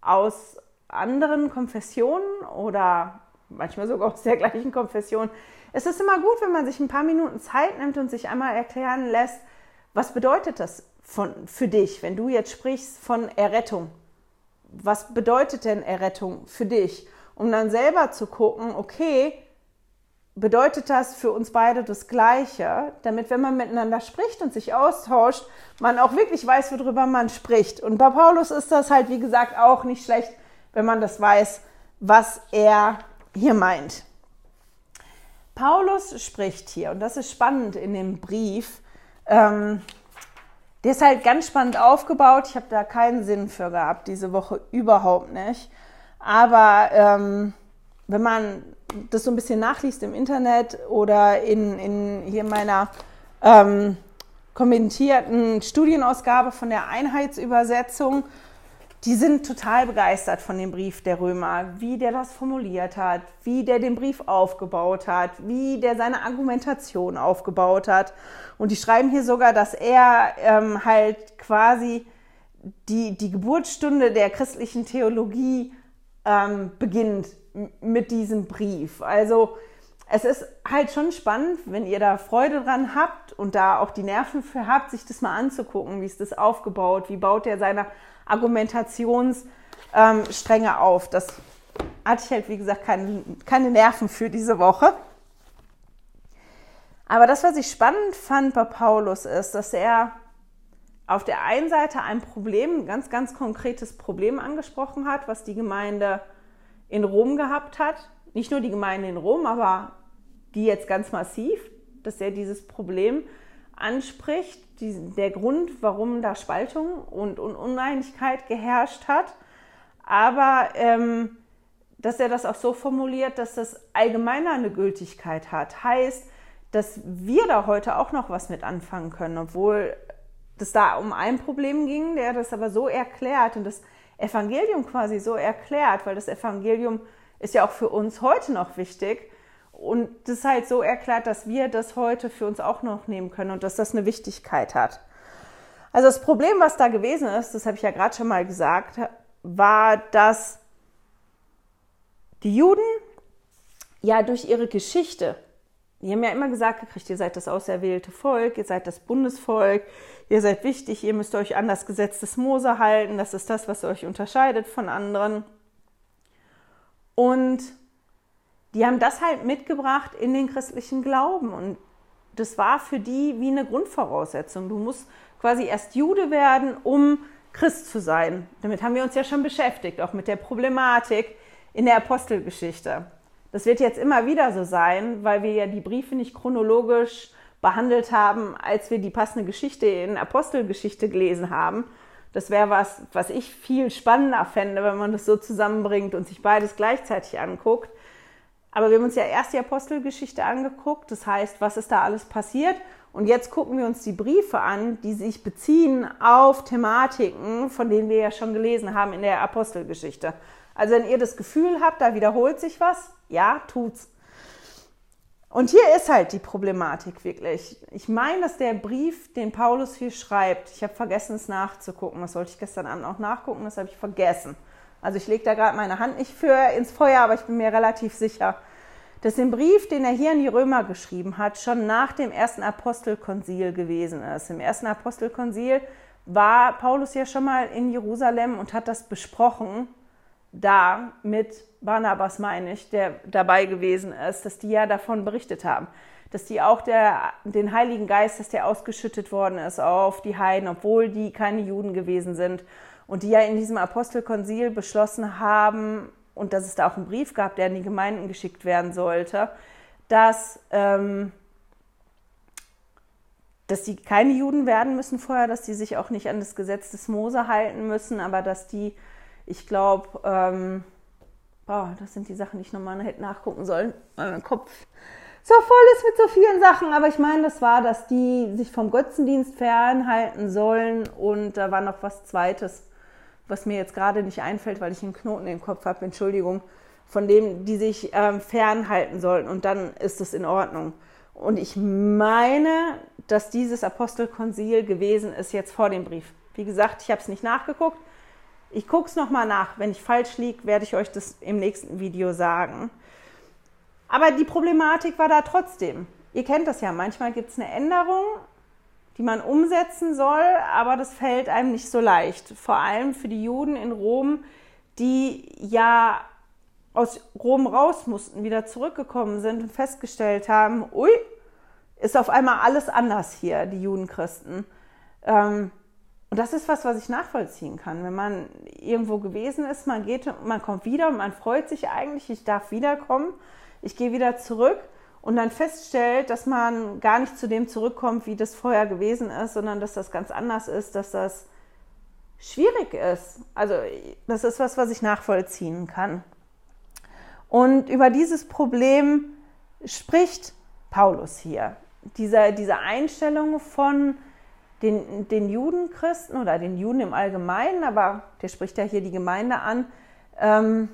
aus anderen Konfessionen oder manchmal sogar aus der gleichen Konfession. Es ist immer gut, wenn man sich ein paar Minuten Zeit nimmt und sich einmal erklären lässt, was bedeutet das von, für dich, wenn du jetzt sprichst von Errettung? Was bedeutet denn Errettung für dich? Um dann selber zu gucken, okay, bedeutet das für uns beide das Gleiche, damit, wenn man miteinander spricht und sich austauscht, man auch wirklich weiß, worüber man spricht. Und bei Paulus ist das halt, wie gesagt, auch nicht schlecht, wenn man das weiß, was er hier meint. Paulus spricht hier, und das ist spannend in dem Brief, ähm, der ist halt ganz spannend aufgebaut. Ich habe da keinen Sinn für gehabt, diese Woche überhaupt nicht. Aber ähm, wenn man das so ein bisschen nachliest im Internet oder in, in hier meiner ähm, kommentierten Studienausgabe von der Einheitsübersetzung, die sind total begeistert von dem Brief der Römer, wie der das formuliert hat, wie der den Brief aufgebaut hat, wie der seine Argumentation aufgebaut hat. Und die schreiben hier sogar, dass er ähm, halt quasi die, die Geburtsstunde der christlichen Theologie ähm, beginnt mit diesem Brief. Also es ist halt schon spannend, wenn ihr da Freude dran habt und da auch die Nerven für habt, sich das mal anzugucken, wie ist das aufgebaut, wie baut er seine Argumentationsstränge ähm, auf. Das hatte ich halt, wie gesagt, keine, keine Nerven für diese Woche. Aber das, was ich spannend fand bei Paulus, ist, dass er auf der einen Seite ein Problem, ein ganz, ganz konkretes Problem angesprochen hat, was die Gemeinde in Rom gehabt hat. Nicht nur die Gemeinde in Rom, aber die jetzt ganz massiv, dass er dieses Problem anspricht, die, der Grund, warum da Spaltung und, und Uneinigkeit geherrscht hat, aber ähm, dass er das auch so formuliert, dass das allgemeiner eine Gültigkeit hat. Heißt, dass wir da heute auch noch was mit anfangen können, obwohl das da um ein Problem ging, der das aber so erklärt und das Evangelium quasi so erklärt, weil das Evangelium ist ja auch für uns heute noch wichtig, und das halt so erklärt, dass wir das heute für uns auch noch nehmen können und dass das eine Wichtigkeit hat. Also das Problem, was da gewesen ist, das habe ich ja gerade schon mal gesagt, war, dass die Juden ja durch ihre Geschichte, die haben ja immer gesagt gekriegt, ihr seid das auserwählte Volk, ihr seid das Bundesvolk, ihr seid wichtig, ihr müsst euch an das Gesetz des Mose halten, das ist das, was euch unterscheidet von anderen. Und die haben das halt mitgebracht in den christlichen Glauben und das war für die wie eine Grundvoraussetzung. Du musst quasi erst Jude werden, um Christ zu sein. Damit haben wir uns ja schon beschäftigt, auch mit der Problematik in der Apostelgeschichte. Das wird jetzt immer wieder so sein, weil wir ja die Briefe nicht chronologisch behandelt haben, als wir die passende Geschichte in Apostelgeschichte gelesen haben. Das wäre was, was ich viel spannender fände, wenn man das so zusammenbringt und sich beides gleichzeitig anguckt. Aber wir haben uns ja erst die Apostelgeschichte angeguckt, das heißt, was ist da alles passiert? Und jetzt gucken wir uns die Briefe an, die sich beziehen auf Thematiken, von denen wir ja schon gelesen haben in der Apostelgeschichte. Also wenn ihr das Gefühl habt, da wiederholt sich was, ja, tut's. Und hier ist halt die Problematik wirklich. Ich meine, dass der Brief, den Paulus hier schreibt, ich habe vergessen es nachzugucken, das sollte ich gestern Abend auch nachgucken, das habe ich vergessen. Also ich lege da gerade meine Hand nicht für ins Feuer, aber ich bin mir relativ sicher, dass im Brief, den er hier in die Römer geschrieben hat, schon nach dem ersten Apostelkonzil gewesen ist. Im ersten Apostelkonzil war Paulus ja schon mal in Jerusalem und hat das besprochen, da mit Barnabas meine ich, der dabei gewesen ist, dass die ja davon berichtet haben, dass die auch der, den Heiligen Geist, dass der ausgeschüttet worden ist auf die Heiden, obwohl die keine Juden gewesen sind. Und die ja in diesem Apostelkonzil beschlossen haben, und dass es da auch einen Brief gab, der an die Gemeinden geschickt werden sollte, dass, ähm, dass die keine Juden werden müssen vorher, dass die sich auch nicht an das Gesetz des Mose halten müssen, aber dass die, ich glaube, ähm, das sind die Sachen, die ich nochmal hätte nachgucken sollen, weil mein Kopf so voll ist mit so vielen Sachen. Aber ich meine, das war, dass die sich vom Götzendienst fernhalten sollen. Und da war noch was Zweites, was mir jetzt gerade nicht einfällt, weil ich einen Knoten im Kopf habe. Entschuldigung. Von dem, die sich ähm, fernhalten sollen. Und dann ist es in Ordnung. Und ich meine, dass dieses Apostelkonzil gewesen ist jetzt vor dem Brief. Wie gesagt, ich habe es nicht nachgeguckt. Ich gucke es nochmal nach. Wenn ich falsch liege, werde ich euch das im nächsten Video sagen. Aber die Problematik war da trotzdem. Ihr kennt das ja, manchmal gibt es eine Änderung, die man umsetzen soll, aber das fällt einem nicht so leicht. Vor allem für die Juden in Rom, die ja aus Rom raus mussten, wieder zurückgekommen sind und festgestellt haben, ui, ist auf einmal alles anders hier, die Judenchristen. Ähm, und das ist was, was ich nachvollziehen kann. Wenn man irgendwo gewesen ist, man geht, man kommt wieder und man freut sich eigentlich, ich darf wiederkommen ich gehe wieder zurück und dann feststellt, dass man gar nicht zu dem zurückkommt, wie das vorher gewesen ist, sondern dass das ganz anders ist, dass das schwierig ist. Also das ist was, was ich nachvollziehen kann. Und über dieses Problem spricht Paulus hier. Diese, diese Einstellung von den, den Judenchristen oder den Juden im Allgemeinen, aber der spricht ja hier die Gemeinde an, ähm,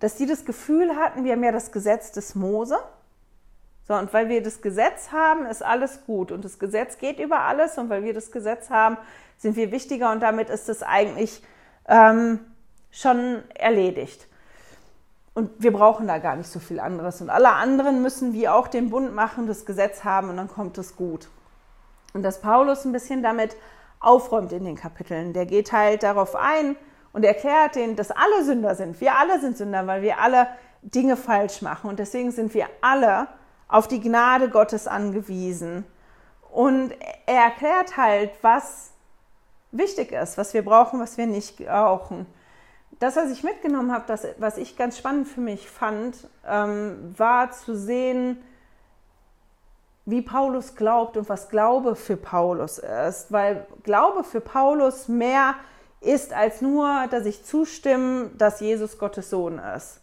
dass die das Gefühl hatten, wir haben ja das Gesetz des Mose. So, und weil wir das Gesetz haben, ist alles gut. Und das Gesetz geht über alles. Und weil wir das Gesetz haben, sind wir wichtiger. Und damit ist es eigentlich ähm, schon erledigt. Und wir brauchen da gar nicht so viel anderes. Und alle anderen müssen wie auch den Bund machen, das Gesetz haben und dann kommt es gut. Und dass Paulus ein bisschen damit aufräumt in den Kapiteln. Der geht halt darauf ein, und erklärt denen, dass alle Sünder sind. Wir alle sind Sünder, weil wir alle Dinge falsch machen. Und deswegen sind wir alle auf die Gnade Gottes angewiesen. Und er erklärt halt, was wichtig ist, was wir brauchen, was wir nicht brauchen. Das, was ich mitgenommen habe, das, was ich ganz spannend für mich fand, ähm, war zu sehen, wie Paulus glaubt und was Glaube für Paulus ist. Weil Glaube für Paulus mehr ist als nur, dass ich zustimme, dass Jesus Gottes Sohn ist.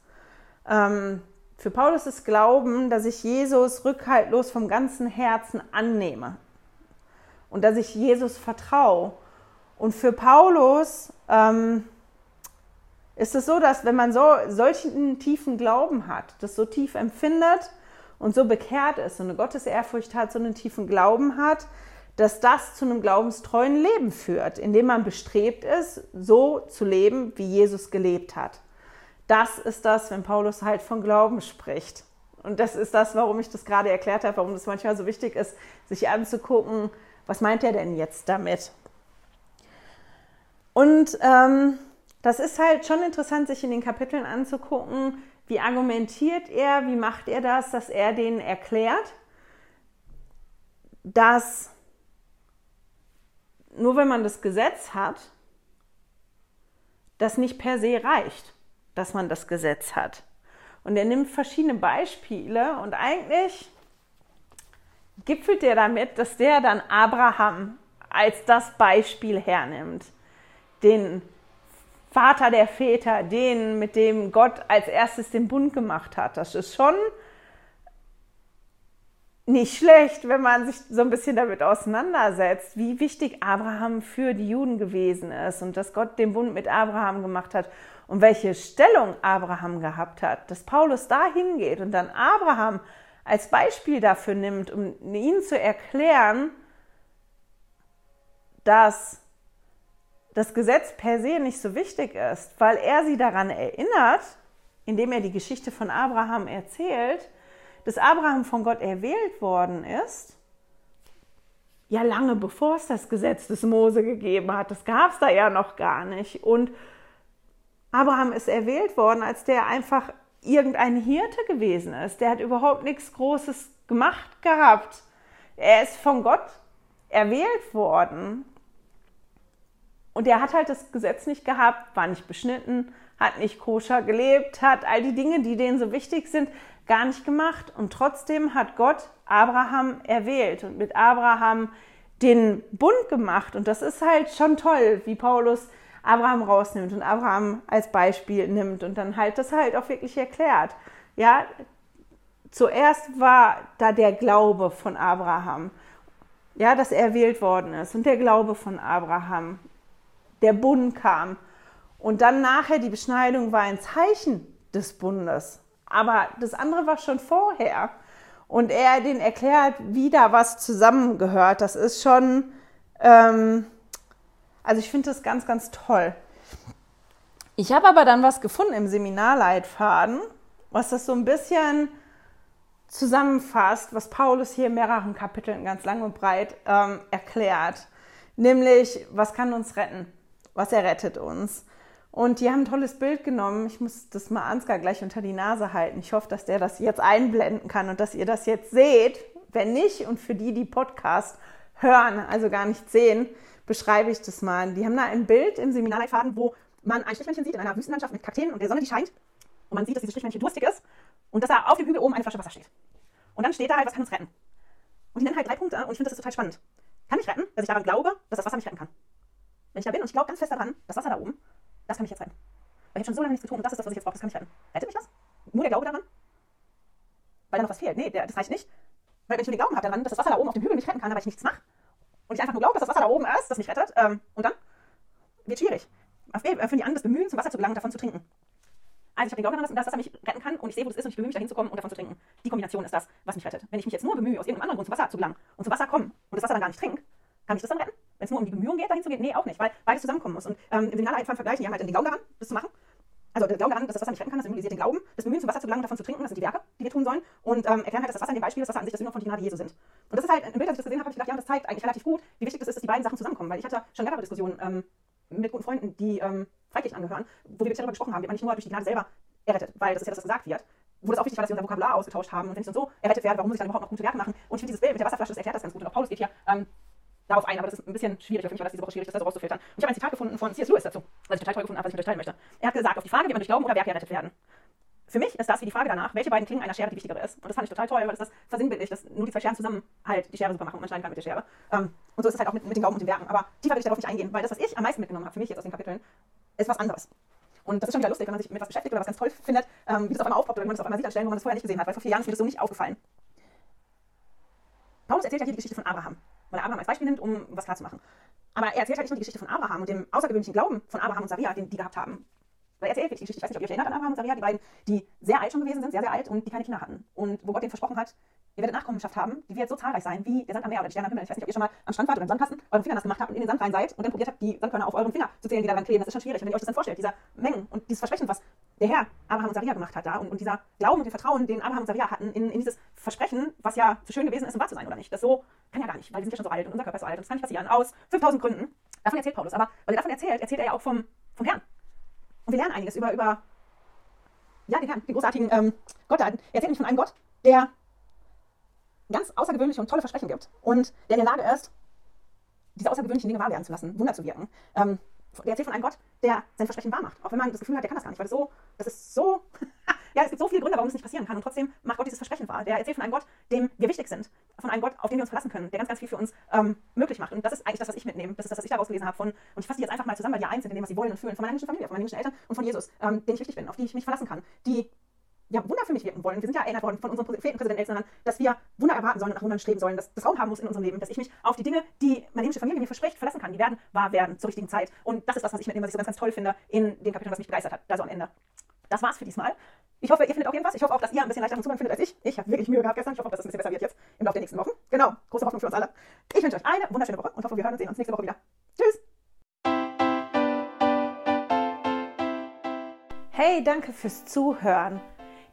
Ähm, für Paulus ist Glauben, dass ich Jesus rückhaltlos vom ganzen Herzen annehme und dass ich Jesus vertraue. Und für Paulus ähm, ist es so, dass wenn man so solchen tiefen Glauben hat, das so tief empfindet und so bekehrt ist und eine Gottesehrfurcht hat, so einen tiefen Glauben hat, dass das zu einem glaubenstreuen Leben führt, indem man bestrebt ist, so zu leben, wie Jesus gelebt hat. Das ist das, wenn Paulus halt von Glauben spricht. Und das ist das, warum ich das gerade erklärt habe, warum es manchmal so wichtig ist, sich anzugucken, was meint er denn jetzt damit? Und ähm, das ist halt schon interessant, sich in den Kapiteln anzugucken, wie argumentiert er, wie macht er das, dass er denen erklärt, dass nur wenn man das Gesetz hat, das nicht per se reicht, dass man das Gesetz hat. Und er nimmt verschiedene Beispiele und eigentlich gipfelt er damit, dass der dann Abraham als das Beispiel hernimmt. Den Vater der Väter, den, mit dem Gott als erstes den Bund gemacht hat. Das ist schon nicht schlecht, wenn man sich so ein bisschen damit auseinandersetzt, wie wichtig Abraham für die Juden gewesen ist und dass Gott den Bund mit Abraham gemacht hat und welche Stellung Abraham gehabt hat, dass Paulus da hingeht und dann Abraham als Beispiel dafür nimmt, um ihnen zu erklären, dass das Gesetz per se nicht so wichtig ist, weil er sie daran erinnert, indem er die Geschichte von Abraham erzählt, dass Abraham von Gott erwählt worden ist, ja lange bevor es das Gesetz des Mose gegeben hat. Das gab es da ja noch gar nicht. Und Abraham ist erwählt worden, als der einfach irgendein Hirte gewesen ist. Der hat überhaupt nichts Großes gemacht gehabt. Er ist von Gott erwählt worden. Und er hat halt das Gesetz nicht gehabt, war nicht beschnitten, hat nicht koscher gelebt, hat all die Dinge, die denen so wichtig sind, gar nicht gemacht. Und trotzdem hat Gott Abraham erwählt und mit Abraham den Bund gemacht. Und das ist halt schon toll, wie Paulus Abraham rausnimmt und Abraham als Beispiel nimmt und dann halt das halt auch wirklich erklärt. Ja, Zuerst war da der Glaube von Abraham, ja, dass er erwählt worden ist und der Glaube von Abraham. Der Bund kam und dann nachher die Beschneidung war ein Zeichen des Bundes. Aber das andere war schon vorher. Und er den erklärt, wie da was zusammengehört. Das ist schon, ähm, also ich finde das ganz, ganz toll. Ich habe aber dann was gefunden im Seminarleitfaden, was das so ein bisschen zusammenfasst, was Paulus hier in mehreren Kapiteln ganz lang und breit ähm, erklärt. Nämlich, was kann uns retten? Was errettet uns? Und die haben ein tolles Bild genommen. Ich muss das mal Ansgar gleich unter die Nase halten. Ich hoffe, dass der das jetzt einblenden kann und dass ihr das jetzt seht. Wenn nicht und für die, die Podcast hören, also gar nicht sehen, beschreibe ich das mal. Die haben da ein Bild im Seminarleitfaden, wo man ein Strichmännchen sieht in einer Wüstenlandschaft mit Kakteen und der Sonne, die scheint. Und man sieht, dass dieses Strichmännchen durstig ist und dass da auf dem Hügel oben eine Flasche Wasser steht. Und dann steht da halt, was kann uns retten? Und die nennen halt drei Punkte und ich finde das ist total spannend. Kann ich retten, dass ich daran glaube, dass das Wasser mich retten kann? Wenn ich da bin und ich glaube ganz fest daran, das Wasser da oben, das kann mich jetzt retten. Weil ich habe schon so lange nichts getan und das ist das, was ich jetzt brauche, das kann mich retten. Rettet mich das? Nur der Glaube daran? Weil da noch was fehlt. Nee, das reicht nicht. Weil wenn ich nur den Glauben habe daran, dass das Wasser da oben auf dem Hügel mich retten kann, aber ich nichts mache und ich einfach nur glaube, dass das Wasser da oben ist, das mich rettet, ähm, und dann wird schwierig. Fangen die an, das Bemühen, zum Wasser zu gelangen und davon zu trinken. Also ich habe den Glauben daran, dass das Wasser mich retten kann und ich sehe, wo das ist und ich bemühe mich, da hinzukommen und davon zu trinken. Die Kombination ist das, was mich rettet. Wenn ich mich jetzt nur bemühe, aus irgendeinem anderen Grund zum Wasser zu gelangen und zum Wasser kommen und das Wasser dann gar nicht trinke, kann ich das dann retten? Wenn es nur um die Bemühungen geht, dahin zu gehen? Nee, auch nicht, weil beides zusammenkommen muss. Und ähm, im Seminarleitfaden vergleichen die haben halt den Glauben daran, das zu machen. Also der Glauben daran, dass das Wasser nicht retten kann, das symbolisiert den Glauben. Das Bemühen, zum Wasser zu gelangen und davon zu trinken, das sind die Werke, die wir tun sollen. Und ähm, erklären halt, dass das Wasser in dem Beispiel, das Wasser an sich das Sünder von die Gnade Jesu sind. Und das ist halt ein Bild, als ich das gesehen habe, habe ich gedacht, ja, das zeigt eigentlich relativ gut, wie wichtig es ist, dass die beiden Sachen zusammenkommen. Weil ich hatte schon mehrere Diskussionen ähm, mit guten Freunden, die ähm, Freikirchen angehören, wo wir darüber gesprochen haben, wie man nicht nur durch die Gnade selber errettet, weil das ist ja das, was gesagt wird. Wo das auch wichtig war, dass wir unser Vokabular ausgetauscht haben. Und wenn ich so errettet werde, warum muss ich dann überhaupt noch gute Werke machen? Und ich finde dieses Bild mit der Wasserflasche, das erklärt das ganz gut. Und auch Paulus geht hier ähm, darauf ein, aber das ist ein bisschen schwierig. Für mich war das diese Woche schwierig, das da so rauszufiltern. Und ich habe ein Zitat gefunden von C.S. Lewis dazu, was ich total toll gefunden habe, was ich mit euch teilen möchte. Er hat gesagt, auf die Frage, wie man durch Glauben oder Werke errettet werden. Für mich ist das wie die Frage danach, welche beiden Klingen einer Schere die wichtigere ist. Und das fand ich total toll, weil das das versinnbildlicht, dass nur die zwei Scheren zusammen halt die Schere super machen und man schneiden kann mit der Schere. Ähm, und so ist es halt auch mit, mit den Glauben und den Werken. Aber tiefer will ich darauf nicht eingehen, weil das, was ich am meisten mitgenommen habe, für mich jetzt aus den Kapiteln, ist was anderes. Und das ist schon wieder lustig, wenn man sich mit was beschäftigt oder was ganz toll findet, ähm, wie das auf einmal aufpoppt oder wenn man das auf einmal sieht an Stellen, wo man das vorher nicht gesehen hat, weil vor vier Jahren ist mir das so nicht aufgefallen. Paulus erzählt ja hier die Geschichte von Abraham, weil er Abraham als Beispiel nimmt, um was klarzumachen. Aber er erzählt halt nicht nur die Geschichte von Abraham und dem außergewöhnlichen Glauben von Abraham und Saria, den die gehabt haben. Weil er erzählt wirklich die Geschichte, ich weiß nicht, ob ihr euch erinnert an Abraham und Saria, die beiden, die sehr alt schon gewesen sind, sehr, sehr alt und die keine Kinder hatten. Und wo Gott denen versprochen hat, ihr werdet Nachkommenschaft haben, die wird so zahlreich sein wie der Sand am Meer oder die Sterne am Himmel. Ich weiß nicht, ob ihr schon mal am Strand wart oder im Sandkasten euren Finger nass gemacht habt und in den Sand rein seid und dann probiert habt, die Sandkörner auf euren Finger zu zählen, die daran kleben. Das ist schon schwierig. Wenn ihr euch das dann vorstellt, dieser Mengen und dieses Versprechen, was der Herr Abraham und Saria gemacht hat da und, und dieser Glauben und den Vertrauen, den Abraham und Saria hatten in, in dieses Versprechen, was ja zu schön gewesen ist, um wahr zu sein oder nicht. Das so kann ja gar nicht, weil wir sind ja schon so alt und unser Körper ist so alt und das kann nicht passieren. Aus 5000 Gründen. Davon erzählt Paulus. Aber weil er davon erzählt, erzählt er ja auch vom, vom Herrn. Und wir lernen einiges über, über ja, den Herrn, den großartigen ähm, Gott. Er erzählt nämlich von einem Gott, der ganz außergewöhnliche und tolle Versprechen gibt und der in der Lage ist, diese außergewöhnlichen Dinge wahr werden zu lassen, Wunder zu wirken. Ähm, der erzählt von einem Gott, der sein Versprechen wahr macht. Auch wenn man das Gefühl hat, der kann das gar nicht, weil das so, das ist so, ja, es gibt so viele Gründe, warum es nicht passieren kann und trotzdem macht Gott dieses Versprechen wahr. Der erzählt von einem Gott, dem wir wichtig sind, von einem Gott, auf den wir uns verlassen können, der ganz, ganz viel für uns ähm, möglich macht. Und das ist eigentlich das, was ich mitnehme. Das ist das, was ich daraus gelesen habe von, und ich fasse die jetzt einfach mal zusammen, weil die eins sind in dem, was sie wollen und fühlen, von meiner himmlischen Familie, von meinen himmlischen Eltern und von Jesus, ähm, den ich wichtig bin, auf die ich mich verlassen kann, die ja, Wunder für mich wirken wollen. Wir sind ja erinnert worden von unserem Präsidenten Elstern, dass wir Wunder erwarten sollen und nach Wundern streben sollen, dass das Raum haben muss in unserem Leben, dass ich mich auf die Dinge, die meine himmlische Familie mir verspricht, verlassen kann. Die werden wahr werden zur richtigen Zeit. Und das ist das, was ich mitnehme, was ich so ganz, ganz toll finde in den Kapiteln, was mich begeistert hat. Also am Ende. Das war's für diesmal. Ich hoffe, ihr findet auch irgendwas. Ich hoffe auch, dass ihr ein bisschen leichteren Zugang findet als ich. Ich habe wirklich Mühe gehabt gestern. Ich hoffe, dass es ein bisschen besser wird jetzt im Laufe der nächsten Wochen. Genau. Große Hoffnung für uns alle. Ich wünsche euch eine wunderschöne Woche und hoffe, wir hören und sehen uns nächste Woche wieder. Tschüss. Hey, danke fürs Zuhören.